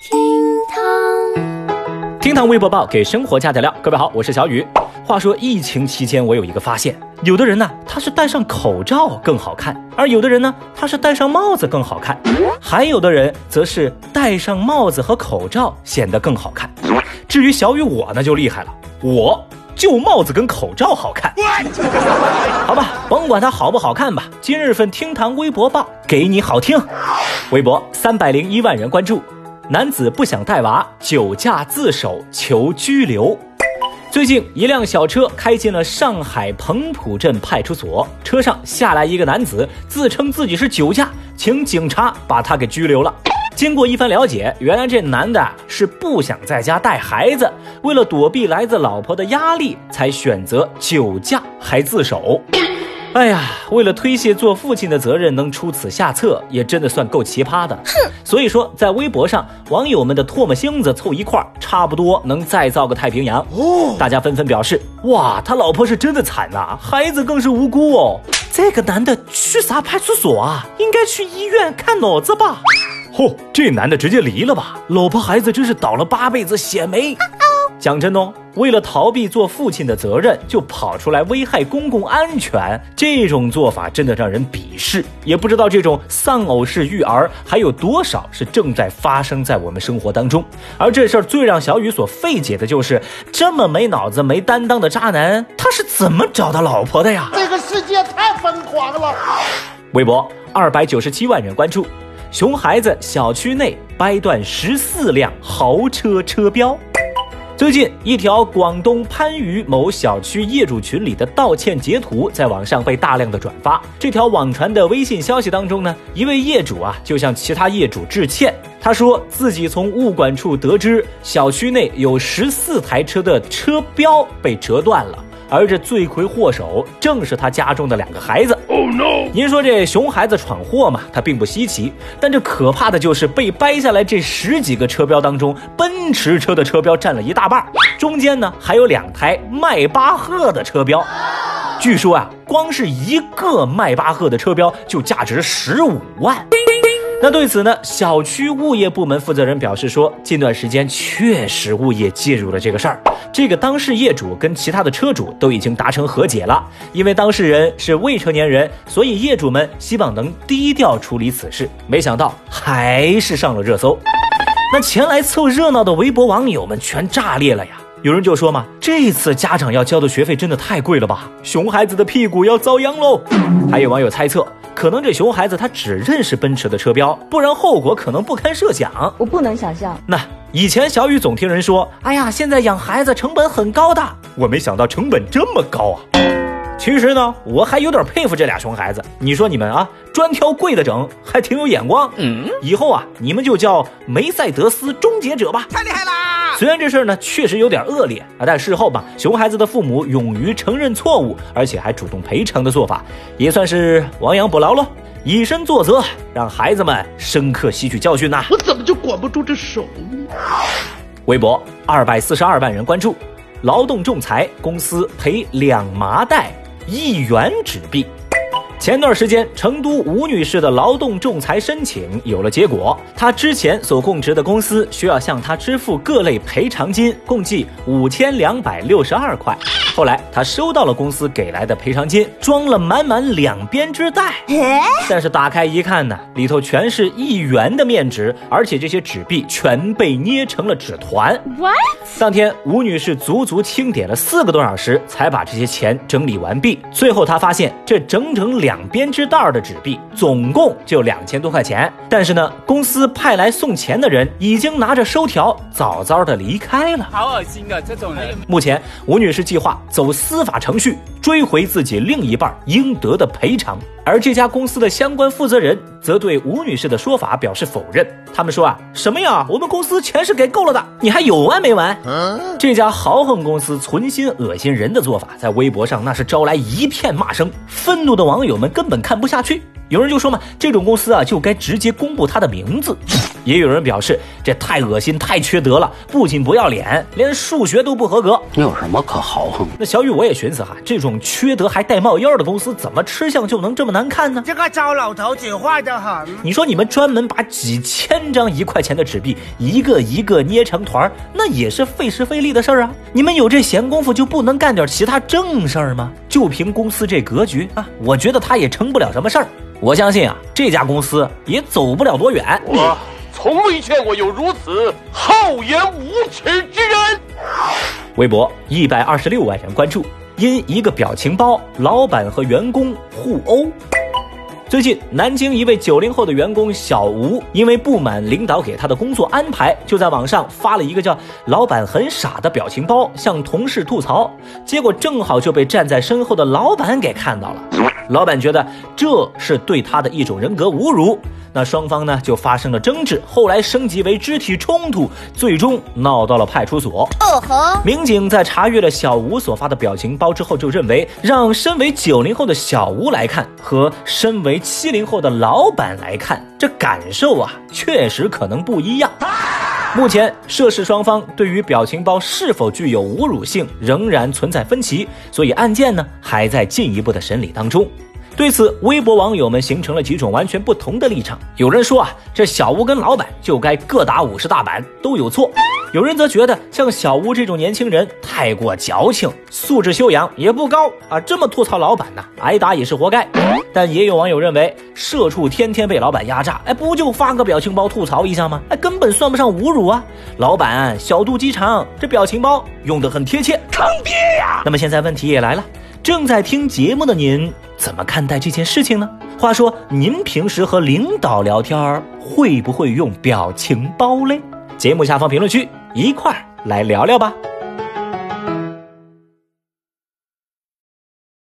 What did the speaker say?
厅堂，厅堂微博报给生活加点料。各位好，我是小雨。话说疫情期间，我有一个发现，有的人呢，他是戴上口罩更好看，而有的人呢，他是戴上帽子更好看，还有的人则是戴上帽子和口罩显得更好看。至于小雨我呢，就厉害了，我就帽子跟口罩好看。好吧，甭管它好不好看吧，今日份厅堂微博报给你好听。微博三百零一万人关注，男子不想带娃，酒驾自首求拘留。最近，一辆小车开进了上海彭浦镇派出所，车上下来一个男子，自称自己是酒驾，请警察把他给拘留了。经过一番了解，原来这男的是不想在家带孩子，为了躲避来自老婆的压力，才选择酒驾还自首。哎呀，为了推卸做父亲的责任，能出此下策，也真的算够奇葩的。哼，所以说，在微博上，网友们的唾沫星子凑一块儿，差不多能再造个太平洋。哦，大家纷纷表示，哇，他老婆是真的惨呐，孩子更是无辜哦。这个男的去啥派出所啊？应该去医院看脑子吧。嚯，这男的直接离了吧，老婆孩子真是倒了八辈子血霉。讲真哦，为了逃避做父亲的责任，就跑出来危害公共安全，这种做法真的让人鄙视。也不知道这种丧偶式育儿还有多少是正在发生在我们生活当中。而这事儿最让小雨所费解的就是，这么没脑子、没担当的渣男，他是怎么找到老婆的呀？这个世界太疯狂了！微博二百九十七万人关注，熊孩子小区内掰断十四辆豪车车标。最近，一条广东番禺某小区业主群里的道歉截图在网上被大量的转发。这条网传的微信消息当中呢，一位业主啊就向其他业主致歉，他说自己从物管处得知，小区内有十四台车的车标被折断了。而这罪魁祸首正是他家中的两个孩子。Oh no！您说这熊孩子闯祸嘛，他并不稀奇。但这可怕的就是被掰下来这十几个车标当中，奔驰车的车标占了一大半，中间呢还有两台迈巴赫的车标。据说啊，光是一个迈巴赫的车标就价值十五万。那对此呢，小区物业部门负责人表示说，近段时间确实物业介入了这个事儿。这个当事业主跟其他的车主都已经达成和解了，因为当事人是未成年人，所以业主们希望能低调处理此事。没想到还是上了热搜，那前来凑热闹的微博网友们全炸裂了呀！有人就说嘛，这次家长要交的学费真的太贵了吧，熊孩子的屁股要遭殃喽。还有网友猜测。可能这熊孩子他只认识奔驰的车标，不然后果可能不堪设想。我不能想象。那以前小雨总听人说，哎呀，现在养孩子成本很高的。我没想到成本这么高啊。其实呢，我还有点佩服这俩熊孩子。你说你们啊，专挑贵的整，还挺有眼光。嗯，以后啊，你们就叫梅赛德斯终结者吧。太厉害啦！虽然这事儿呢确实有点恶劣啊，但事后吧，熊孩子的父母勇于承认错误，而且还主动赔偿的做法，也算是亡羊补牢喽，以身作则，让孩子们深刻吸取教训呐。我怎么就管不住这手呢？微博二百四十二万人关注，劳动仲裁公司赔两麻袋一元纸币。前段时间，成都吴女士的劳动仲裁申请有了结果。她之前所供职的公司需要向她支付各类赔偿金，共计五千两百六十二块。后来，她收到了公司给来的赔偿金，装了满满两编织袋。但是打开一看呢，里头全是一元的面值，而且这些纸币全被捏成了纸团。What？当天，吴女士足足清点了四个多小时，才把这些钱整理完毕。最后，她发现这整整两。两编织袋的纸币总共就两千多块钱，但是呢，公司派来送钱的人已经拿着收条早早的离开了。好恶心啊！这种人。目前，吴女士计划走司法程序追回自己另一半应得的赔偿，而这家公司的相关负责人则对吴女士的说法表示否认。他们说啊，什么呀？我们公司钱是给够了的，你还有完没完？这家豪横公司存心恶心人的做法，在微博上那是招来一片骂声。愤怒的网友们根本看不下去，有人就说嘛，这种公司啊，就该直接公布他的名字。也有人表示这太恶心、太缺德了，不仅不要脸，连数学都不合格。你有什么可豪横？那小雨我也寻思哈，这种缺德还带冒烟的公司，怎么吃相就能这么难看呢？这个糟老头子坏得很。你说你们专门把几千张一块钱的纸币一个一个捏成团那也是费时费力的事儿啊！你们有这闲工夫就不能干点其他正事儿吗？就凭公司这格局啊，我觉得他也成不了什么事儿。我相信啊，这家公司也走不了多远。我从未见过有如此厚颜无耻之人。微博一百二十六万人关注，因一个表情包，老板和员工互殴。最近，南京一位九零后的员工小吴，因为不满领导给他的工作安排，就在网上发了一个叫“老板很傻”的表情包，向同事吐槽。结果正好就被站在身后的老板给看到了。老板觉得这是对他的一种人格侮辱，那双方呢就发生了争执，后来升级为肢体冲突，最终闹到了派出所。哦吼，民警在查阅了小吴所发的表情包之后，就认为让身为九零后的小吴来看和身为七零后的老板来看，这感受啊确实可能不一样。目前涉事双方对于表情包是否具有侮辱性仍然存在分歧，所以案件呢还在进一步的审理当中。对此，微博网友们形成了几种完全不同的立场。有人说啊，这小吴跟老板就该各打五十大板，都有错；有人则觉得像小吴这种年轻人太过矫情，素质修养也不高啊，这么吐槽老板呢，挨打也是活该。但也有网友认为，社畜天天被老板压榨，哎，不就发个表情包吐槽一下吗？哎，根本算不上侮辱啊。老板小肚鸡肠，这表情包用得很贴切，坑爹呀！那么现在问题也来了。正在听节目的您怎么看待这件事情呢？话说您平时和领导聊天会不会用表情包嘞？节目下方评论区一块儿来聊聊吧。